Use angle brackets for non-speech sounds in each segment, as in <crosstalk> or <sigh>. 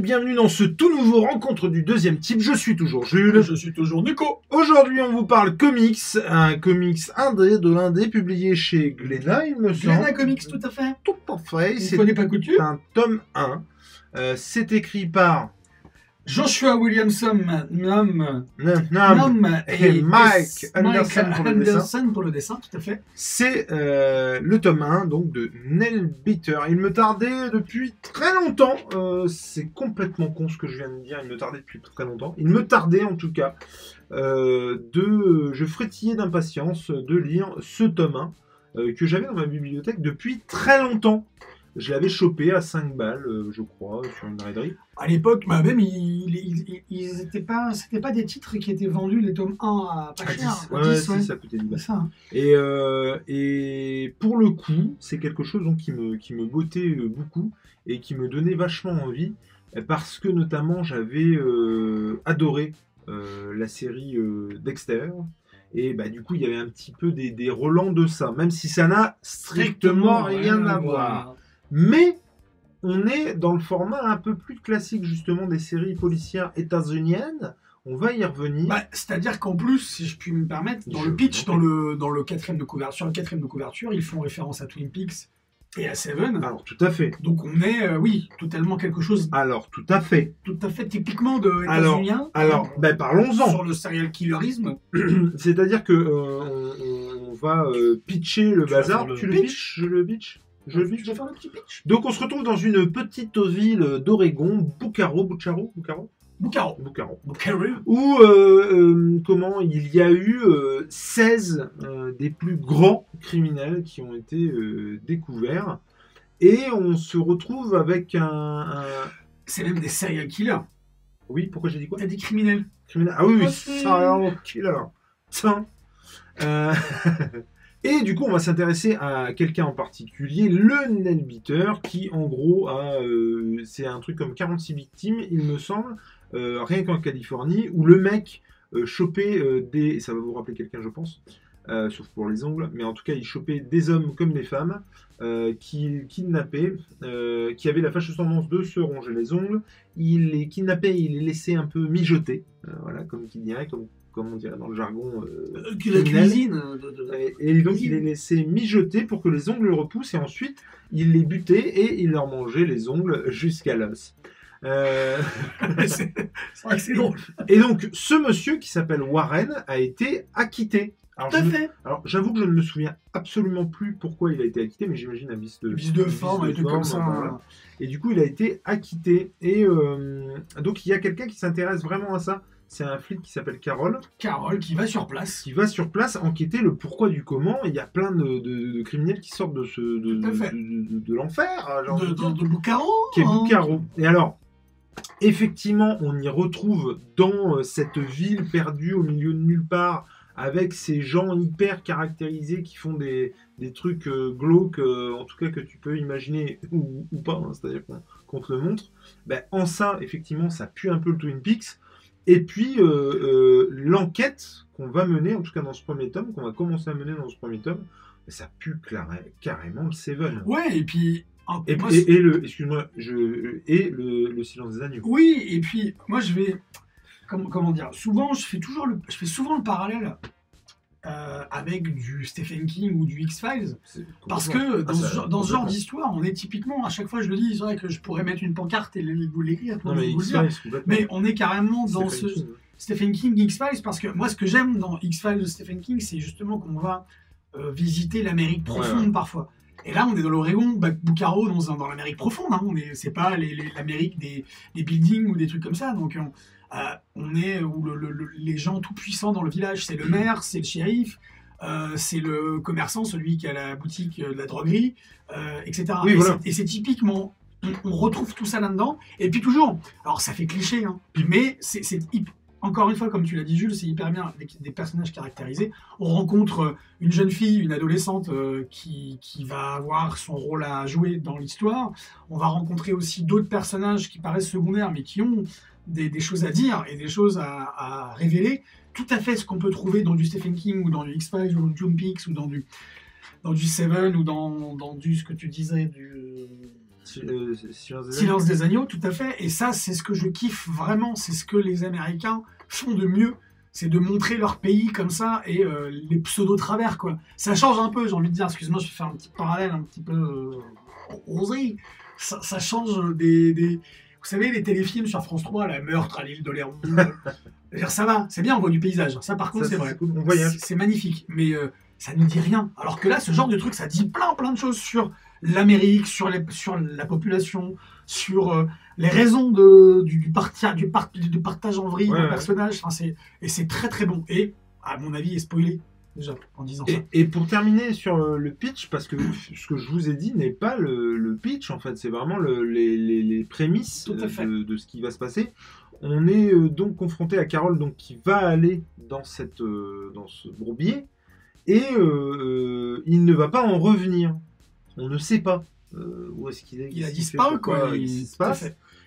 Bienvenue dans ce tout nouveau rencontre du deuxième type. Je suis toujours Jules. Je suis toujours Nico. Aujourd'hui, on vous parle comics, un comics indé de l'indé publié chez Glénat, il me semble. Glénat Comics, tout à fait. Tout à fait. Fois n'est pas coutume. un tome 1. Euh, c'est écrit par Joshua Williamson, Nam, Nam <laughs> et Mike Anderson pour le. Anderson pour le dessin, tout à fait. C'est euh, le tome 1 donc de Nell Beater. Il me tardait depuis très longtemps. euh, c'est complètement con ce que je viens de dire. Il me tardait depuis très longtemps. Il me tardait en tout cas euh, de. Je frétillais d'impatience de lire ce tome 1 euh, que j'avais dans ma bibliothèque depuis très longtemps. Je l'avais chopé à 5 balles, euh, je crois, sur une raiderie. À l'époque, bah, même, ils, ils- ils étaient pas, c'était pas des titres qui étaient vendus, les tomes 1 à pas À cher. 10. à Ouais, 10, si, ouais. ça coûtait 10 balles. C'est ça. hein. Et, euh, et pour le coup, c'est quelque chose donc, qui, me, qui me bottait euh, beaucoup et qui me donnait vachement envie parce que notamment j'avais euh, adoré euh, la série euh, Dexter. Et bah, du coup, il y avait un petit peu des, des relents de ça, même si ça n'a strictement rien à voir. Mais on est dans le format un peu plus classique justement des séries policières états-uniennes. On va y revenir. Bah, C'est-à-dire qu'en plus, si je puis me permettre, dans Je le pitch, dans le, dans le quatrième de couverture, sur le quatrième de couverture, ils font référence à Twin Peaks et à Seven. Alors tout à fait. Donc on est, euh, oui, totalement quelque chose Alors tout à fait. tout à fait typiquement de Alors. Alors, ben parlons-en. sur le serial killerisme. <clears throat> C'est-à-dire que euh, on, on va euh, pitcher le Tu bazar. le Tu le pitch pitch Je le pitch Je vais faire le petit pitch? Donc on se retrouve dans une petite ville d'Oregon, Bucaro, Bucaro, Bucaro? Bucaro, Boucaro. où euh, euh, comment il y a eu euh, 16 euh, des plus grands criminels qui ont été découverts. Et on se retrouve avec un, un- C'est même des serial killers. Oui, pourquoi j'ai dit quoi? T'as des criminels. Criminel. Ah oui, oui, serial killer. Tiens. <laughs> Et du coup, on va s'intéresser à quelqu'un en particulier, le nail beater, qui en gros a, euh, c'est un truc comme 46 victimes, il me semble, euh, rien qu'en Californie, où le mec euh, chopait des, ça va vous rappeler quelqu'un, je pense, sauf pour les ongles, mais en tout cas, il chopait des hommes comme des femmes, qui kidnappait, qui avaient la fâcheuse tendance de se ronger les ongles, il les kidnappait, il les laissait un peu mijoter, voilà, comme qui dirait, comme, comme on dirait dans le jargon. euh, Euh, la cuisine. euh, de- de- Et, et donc il les laissait mijoter pour que les ongles repoussent et ensuite il les butait et il leur mangeait les ongles jusqu'à l'os. Euh, <laughs> <laughs> c'est drôle. et donc ce monsieur qui s'appelle Warren a été acquitté. Alors, Tout me- fait. alors, j'avoue que je ne me souviens absolument plus pourquoi il a été acquitté, mais j'imagine un vice de, Vice de forme, et tout comme ça. voilà. Et du coup il a été acquitté. Et euh, donc il y a quelqu'un qui s'intéresse vraiment à ça. C'est un flic qui s'appelle Carole. Carole qui va sur place. qui va sur place enquêter le pourquoi du comment. Il y a plein de, de- de criminels qui sortent de, ce, de, l'enfer, De, Boucaro. qui est hein. Bucaro. Et alors, effectivement, on y retrouve dans euh, cette ville perdue au milieu de nulle part, avec ces gens hyper caractérisés qui font des, des trucs euh, glauques, euh, en tout cas que tu peux imaginer ou, ou pas, hein, c'est-à-dire qu'on qu'on te le montre. Ben, en ça, effectivement, ça pue un peu le Twin Peaks. Et puis, euh, euh, l'enquête qu'on va mener, en tout cas dans ce premier tome, qu'on va commencer à mener dans ce premier tome, ça pue carrément le Seven. Ouais, et puis. un- Et, moi, et- et le, excuse-moi, je, et le, le silence des agneaux. Oui, et puis moi je vais. Comment, comment dire Souvent, je fais, toujours le, je fais souvent le parallèle euh, avec du Stephen King ou du X-Files. Parce que dans, Ah, ce, ça- genre- dans ce genre d'histoire, on est typiquement, à chaque fois je le dis, c'est vrai que je pourrais mettre une pancarte et vous l'écrire mais. Mais on est carrément dans Stephen ce King. Stephen King, X-Files, parce que moi ce que j'aime dans X-Files de Stephen King, c'est justement qu'on va euh, visiter l'Amérique profonde Ouais, ouais. parfois. Et là, on est dans l'Oregon, Bucaro, dans, l'Amérique profonde. Hein. On est, c'est pas l'Amérique des, des buildings ou des trucs comme ça. Donc, on, euh, on est où le- le- le- les gens tout puissants dans le village, c'est le maire, c'est le shérif, euh, c'est le commerçant, celui qui a la boutique de la droguerie, euh, etc. Oui, et, voilà. c'est, et c'est typiquement, on, retrouve tout ça là-dedans. Et puis toujours, alors ça fait cliché, hein, mais c'est, encore une fois, comme tu l'as dit Jules, c'est hyper bien avec des personnages caractérisés. On rencontre euh, une jeune fille, une adolescente euh, qui, qui va avoir son rôle à jouer dans l'histoire. On va rencontrer aussi d'autres personnages qui paraissent secondaires, mais qui ont des, des choses à dire et des choses à, à révéler. Tout à fait ce qu'on peut trouver dans du Stephen King ou dans du X-Files ou dans du Twin Peaks ou dans du, dans du Seven ou dans, dans du, ce que tu disais, du... euh, Silence des Silence des agneaux, tout à fait. Et ça, c'est ce que je kiffe vraiment. C'est ce que les Américains font de mieux. C'est de montrer leur pays comme ça et euh, les pseudo-travers, quoi. Ça change un peu, j'ai envie de dire. Excuse-moi, je vais faire un petit parallèle un petit peu euh, osé. Ça, ça change des, des- Vous savez, les téléfilms sur France 3, la meurtre à l'île de <laughs> dire, ça va, c'est bien, on voit du paysage. Ça, par contre, c'est vrai. c'est magnifique, mais euh, ça ne dit rien. Alors que là, ce genre de truc, ça dit plein, plein de choses sur l'Amérique, sur, les, sur la population, sur euh, les raisons de, du, du, du, par- du partage en vrille Ouais, personnage. Enfin, et c'est très très bon. Et, à mon avis, est spoilé, déjà, en disant ça. Et, et pour terminer sur euh, le pitch, parce que ce que je vous ai dit n'est pas le, le pitch, en fait, c'est vraiment le- les, les- les prémices euh, de, de ce qui va se passer. On est donc confronté à Carole donc, qui va aller dans, cette, dans ce bourbier et euh, il ne va pas en revenir. On ne sait pas euh, où est-ce qu'il est. Il a disparu, quoi. il Il- se passe.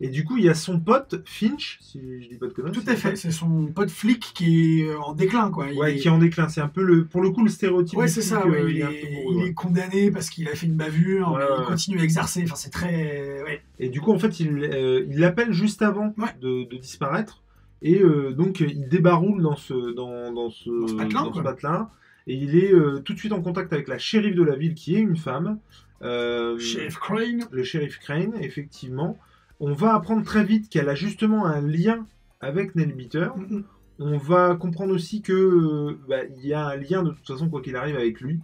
Et du coup, il y a son pote Finch, si je dis pas de conneries. Tout à fait. C'est son pote flic qui est euh, en déclin, quoi. Il Ouais, est- qui est en déclin. C'est un peu le, pour le coup le stéréotype. Ouais, c'est ça. euh, ouais, il, est un est, peu bourré, il ouais. est condamné parce qu'il a fait une bavure, Ouais, mais ouais. il continue à exercer. Enfin, c'est très. Et du coup, en fait, il euh, l'appelle juste avant de, de disparaître. Et euh, donc, il débaroule dans ce, dans, dans ce, Dans ce patelin, dans ce patelin. Et il est euh, tout de suite en contact avec la shérif de la ville, qui est une femme. Euh, Crane. Le shérif Crane, effectivement. On va apprendre très vite qu'elle a justement un lien avec Nell Bitter. Mm, mm. On va comprendre aussi que euh, bah, il y a un lien de toute façon quoi qu'il arrive avec lui.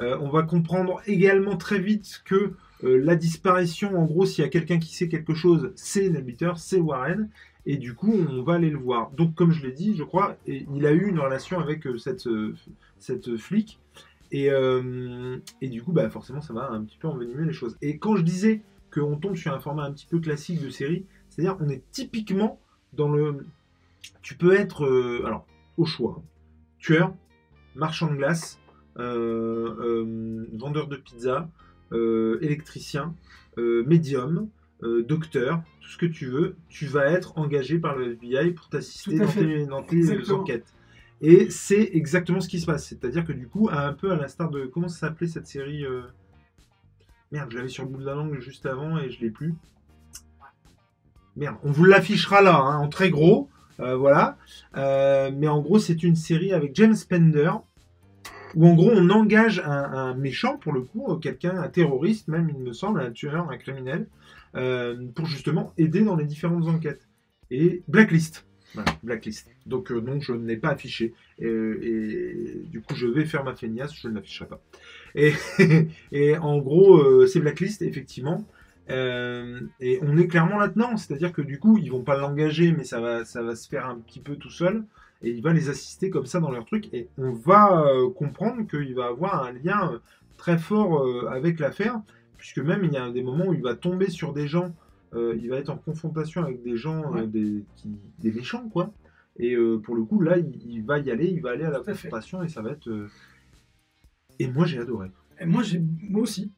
Euh, on va comprendre également très vite que euh, la disparition, en gros, s'il y a quelqu'un qui sait quelque chose, c'est Nelbiter, c'est Warren, et du coup, on va aller le voir. Donc, comme je l'ai dit, je crois, il a eu une relation avec euh, cette, euh, cette flic, et, euh, et du coup, bah, forcément, ça va un petit peu envenimer les choses. Et quand je disais qu'on tombe sur un format un petit peu classique de série, c'est-à-dire on est typiquement dans le... Tu peux être, alors, au choix, tueur, marchand de glace, vendeur de pizza, électricien, médium, euh, docteur, tout ce que tu veux, tu vas être engagé par le FBI pour t'assister dans tes, dans tes enquêtes. Et c'est exactement ce qui se passe. C'est-à-dire que du coup, un peu à l'instar de... Comment ça s'appelait cette série euh, Merde, je l'avais sur le bout de la langue juste avant et je l'ai plus. Merde, on vous l'affichera là, hein, en très gros. euh, voilà. Mais en gros, c'est une série avec James Spender, où en gros, on engage un, un méchant, pour le coup, quelqu'un, un terroriste même, il me semble, un tueur, un criminel, pour justement aider dans les différentes enquêtes. Et Blacklist. Blacklist. Donc euh, je ne l'ai pas affiché. Et, du coup, je vais faire ma feignasse, je ne l'afficherai pas. <laughs> Et, en gros, euh, c'est Blacklist, effectivement. Euh, et on est clairement là-dedans, c'est-à-dire que du coup, ils vont pas l'engager, mais ça va, ça va se faire un petit peu tout seul. Et il va les assister comme ça dans leur truc. Et on va euh, comprendre qu'il va avoir un lien euh, très fort euh, avec l'affaire, puisque même il y a des moments où il va tomber sur des gens, euh, il va être en confrontation avec des gens, euh, des, qui- des méchants, quoi. Et euh, pour le coup, là, il, il va y aller, il va aller à la Tout à fait. confrontation et ça va être. Et moi, j'ai adoré. Et moi, j'ai, moi aussi.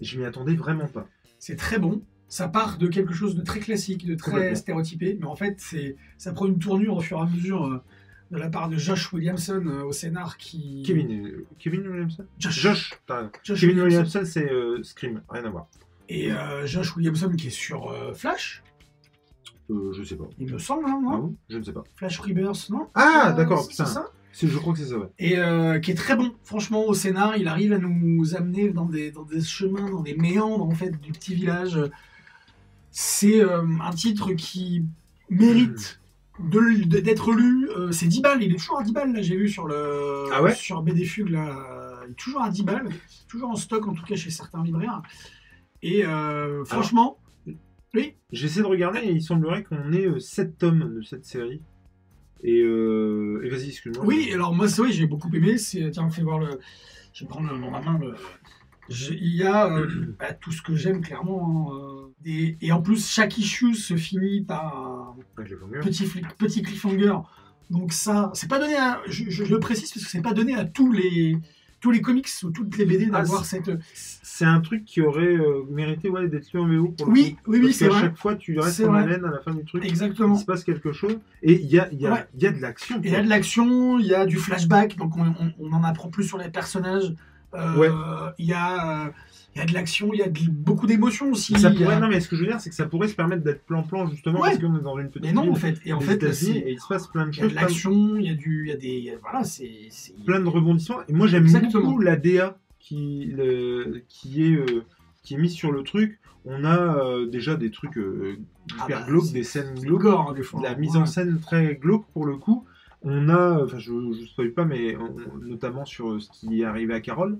Je m'y attendais vraiment pas. C'est très bon. Ça part de quelque chose de très classique, de très stéréotypé, mais en fait, c'est, ça prend une tournure au fur et à mesure de la part de Josh Williamson euh, au scénar qui. Kevin, euh, Kevin Williamson Josh. Josh. Josh Kevin Williamson. C'est euh, Scream, rien à voir. Et Josh Williamson qui est sur Flash, je sais pas. il me semble, hein, non Ah bon? Je ne sais pas. Flash Rebirth, non? Ah, d'accord, c'est putain. ça? Je crois que c'est ça, ouais. et qui est très bon. Franchement, au scénar, il arrive à nous amener dans des, dans des chemins, dans des méandres en fait du petit village. C'est un titre qui mérite d'être lu. Euh, c'est 10 balles, il est toujours à 10 balles là, j'ai vu sur le Ah ouais? sur BD Fugue là, il est toujours à 10 balles, toujours en stock en tout cas chez certains libraires. Et euh, franchement, oui, J'essaie de regarder et il semblerait qu'on ait 7 tomes de cette série. Et, euh... et vas-y, excuse-moi. Oui, alors moi, c'est vrai, j'ai beaucoup aimé. C'est, tiens, fais voir le. Je vais prendre dans ma main le. Il y a euh, bah, tout ce que j'aime clairement. hein, euh, et en plus, chaque issue se finit par un petit, cliffhanger. Donc ça, c'est pas donné à. Je, le précise parce que c'est pas donné à tous les tous les comics ou toutes les BD Ah, d'avoir cette. C'est un truc qui aurait euh, mérité ouais, d'être lu en VO pour le Oui, oui, oui, Parce c'est qu'à vrai. chaque fois, tu restes en haleine à la fin du truc. Exactement. Il se passe quelque chose. Et il y a, y, a, Ouais. y a de l'action. Il y a de l'action, il y a du flashback, donc on, on- on en apprend plus sur les personnages. Euh, Ouais. Il y a, il y a de l'action, il y a de- beaucoup d'émotions aussi. Ça a- non, mais ce que je veux dire, c'est que ça pourrait se permettre d'être plan-plan, justement, Ouais. parce qu'on est dans une petite Mais non, en fait. Et en fait, et il se passe plein de il y a choses, de l'action, il y a du, il y a des, voilà, c'est, plein de rebondissements. Et moi, j'aime beaucoup la DA qui, le- qui, est, euh, qui est mise sur le truc. On a euh, déjà des trucs euh, Ah hyper bah, glauques, des scènes glauques. gore, hein, des fois. la mise en scène très glauque pour le coup. On a, enfin je ne spoil pas, mais on- notamment sur ce qui est arrivé à Carole.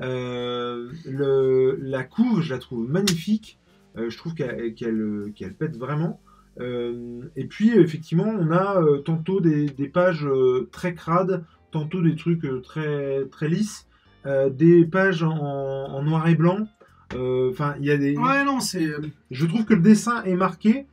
Euh, le, la couve, je la trouve magnifique. Euh, je trouve qu'elle qu'elle- qu'elle pète vraiment. Euh, et puis effectivement, on a euh, tantôt des, des pages euh, très crades, tantôt des trucs euh, très très lisses, euh, des pages en, en noir et blanc. Euh, Enfin, il y a des. Ouais, non, c'est. Je trouve que le dessin est marqué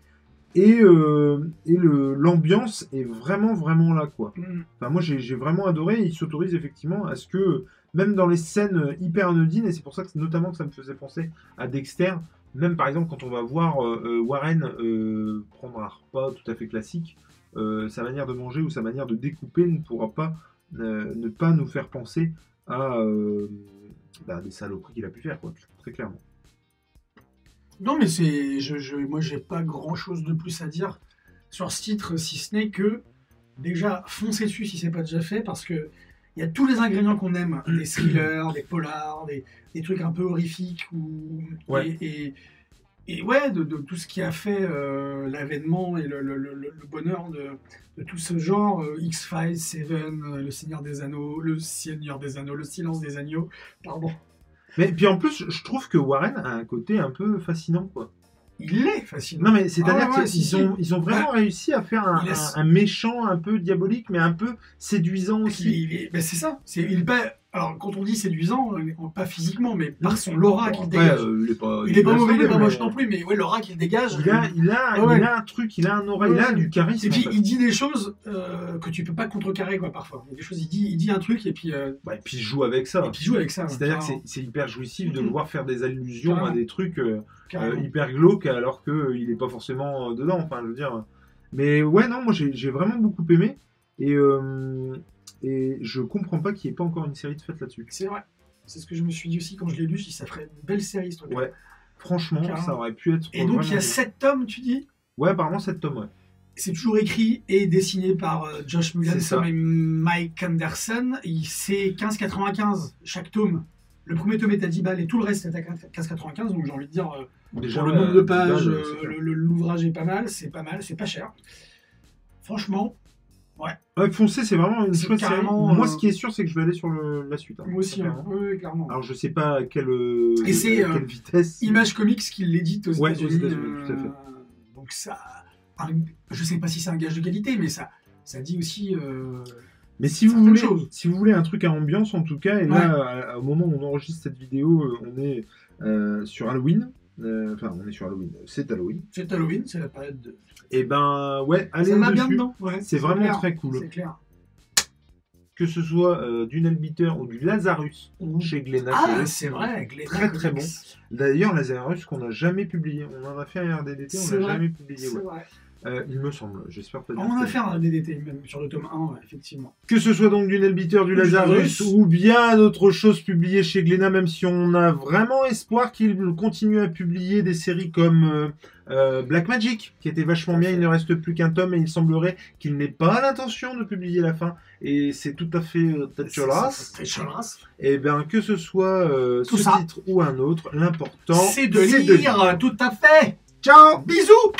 et, euh, et l'ambiance est vraiment, vraiment là, quoi. mm, Enfin, moi, j'ai vraiment adoré. Il s'autorise effectivement à ce que, même dans les scènes hyper anodines, et c'est pour ça que notamment que ça me faisait penser à Dexter, même par exemple quand on va voir euh, euh, Warren euh, prendre un repas tout à fait classique, euh, sa manière de manger ou sa manière de découper ne pourra pas euh, ne pas nous faire penser à euh, bah, des saloperies qu'il a pu faire, quoi, très clairement. Non, mais c'est. Je, je, moi, j'ai pas grand chose de plus à dire sur ce titre, si ce n'est que. Déjà, foncez dessus si c'est pas déjà fait, parce que. Il y a tous les ingrédients qu'on aime, des thrillers, des polars, des, des trucs un peu horrifiques, ou, Ouais. et, et, et ouais, de, de tout ce qui a fait euh, l'avènement et le, le- le- le bonheur de, de tout ce genre, euh, X-Files, Seven, euh, Le Seigneur des Anneaux, Le Seigneur des Anneaux, Le Silence des Agneaux, pardon. Mais puis en plus, je trouve que Warren a un côté un peu fascinant, quoi. Il est fascinant. Non, mais c'est-à-dire Ah ouais, qu'ils ont, ils ont vraiment réussi à faire un, un- un méchant un peu diabolique, mais un peu séduisant aussi. c'est ça. C'est, il pas, alors, quand on dit séduisant, euh, pas physiquement, mais par son l'aura qu'il dégage. euh, il est pas, il est pas mauvais, il est pas moche non plus, mais ouais, l'aura qu'il dégage. Il a, il, a, Ah a un truc, il a un aura, il a du charisme. Et puis il dit des choses euh, que tu peux pas contrecarrer quoi parfois. Des choses, il dit, il dit un truc et puis, euh, et puis il joue avec ça. et puis il joue avec ça. C'est-à-dire que c'est- hyper jouissif de le Mhm. voir faire des allusions à des trucs euh, euh, hyper glauques alors qu'il n'est pas forcément euh, dedans. Enfin, je veux dire. Mais ouais, non, moi j'ai j'ai vraiment beaucoup aimé. Et, euh, et je comprends pas qu'il n'y ait pas encore une série de fêtes là-dessus. C'est vrai. C'est ce que je me suis dit aussi quand je l'ai lu. Je dis ça ferait une belle série ce truc. Ouais. Franchement, ça aurait pu être. Et donc il y a sept tomes, tu dis? Ouais, apparemment, cette tome, ouais. C'est toujours écrit et dessiné par euh, Josh ça. et Mike Anderson. C'est 15,95 chaque tome. Le premier tome est à 10 balles et tout le reste est à 15,95. Donc j'ai envie de dire, euh, Déjà, pour le nombre de pages, euh, l'ouvrage est pas mal, c'est pas mal, c'est pas cher. Franchement, Ouais, Foncé, c'est vraiment une C'est chouette série. carrément, Moi, euh, ce qui est sûr, c'est que je vais aller sur le- la suite. hein, moi aussi, très hein. clairement. Oui, oui, clairement. Alors, je sais pas à quelle, euh, Et c'est, à euh, quelle vitesse. Image Comics qui l'édite aux Ouais, États-Unis. Tout à fait. donc ça, je sais pas si c'est un gage de qualité, mais ça, ça dit aussi. euh, Mais si vous, voulez, si vous voulez un truc à ambiance, en tout cas, et là, à- au moment où on enregistre cette vidéo, euh, on est euh, sur Halloween. Euh, Enfin, on est sur Halloween. C'est Halloween. c'est Halloween, c'est la période de. Et ben, ouais, allez ça va bien dessus. dedans. ouais, C'est vraiment clair, très cool. C'est clair. Que ce soit euh, du Nelbiter ou du Lazarus chez Glénat. Ah, c'est vrai, Glénat Très, très Comics. D'ailleurs, Lazarus qu'on n'a jamais publié. On en a fait un RDDT, on C'est l'a vrai, jamais publié. C'est ouais. vrai. Euh, il me semble, j'espère pas. dire On a fait un DDT même sur le tome 1, ouais, effectivement. Que ce soit donc du Nelbiter, du Du Lazarus Lazarus. ou bien d'autres choses publiées chez Glénat, même si on a vraiment espoir qu'il continue à publier des séries comme euh, euh, Black Magic, qui était vachement bien. Il ne reste plus qu'un tome et il semblerait qu'il n'ait pas l'intention de publier la fin. Et c'est tout à fait euh. C'est. Et bien que ce soit euh, Tout ce ça. titre ou un autre, l'important C'est de lire, tout à fait. Ciao Bisous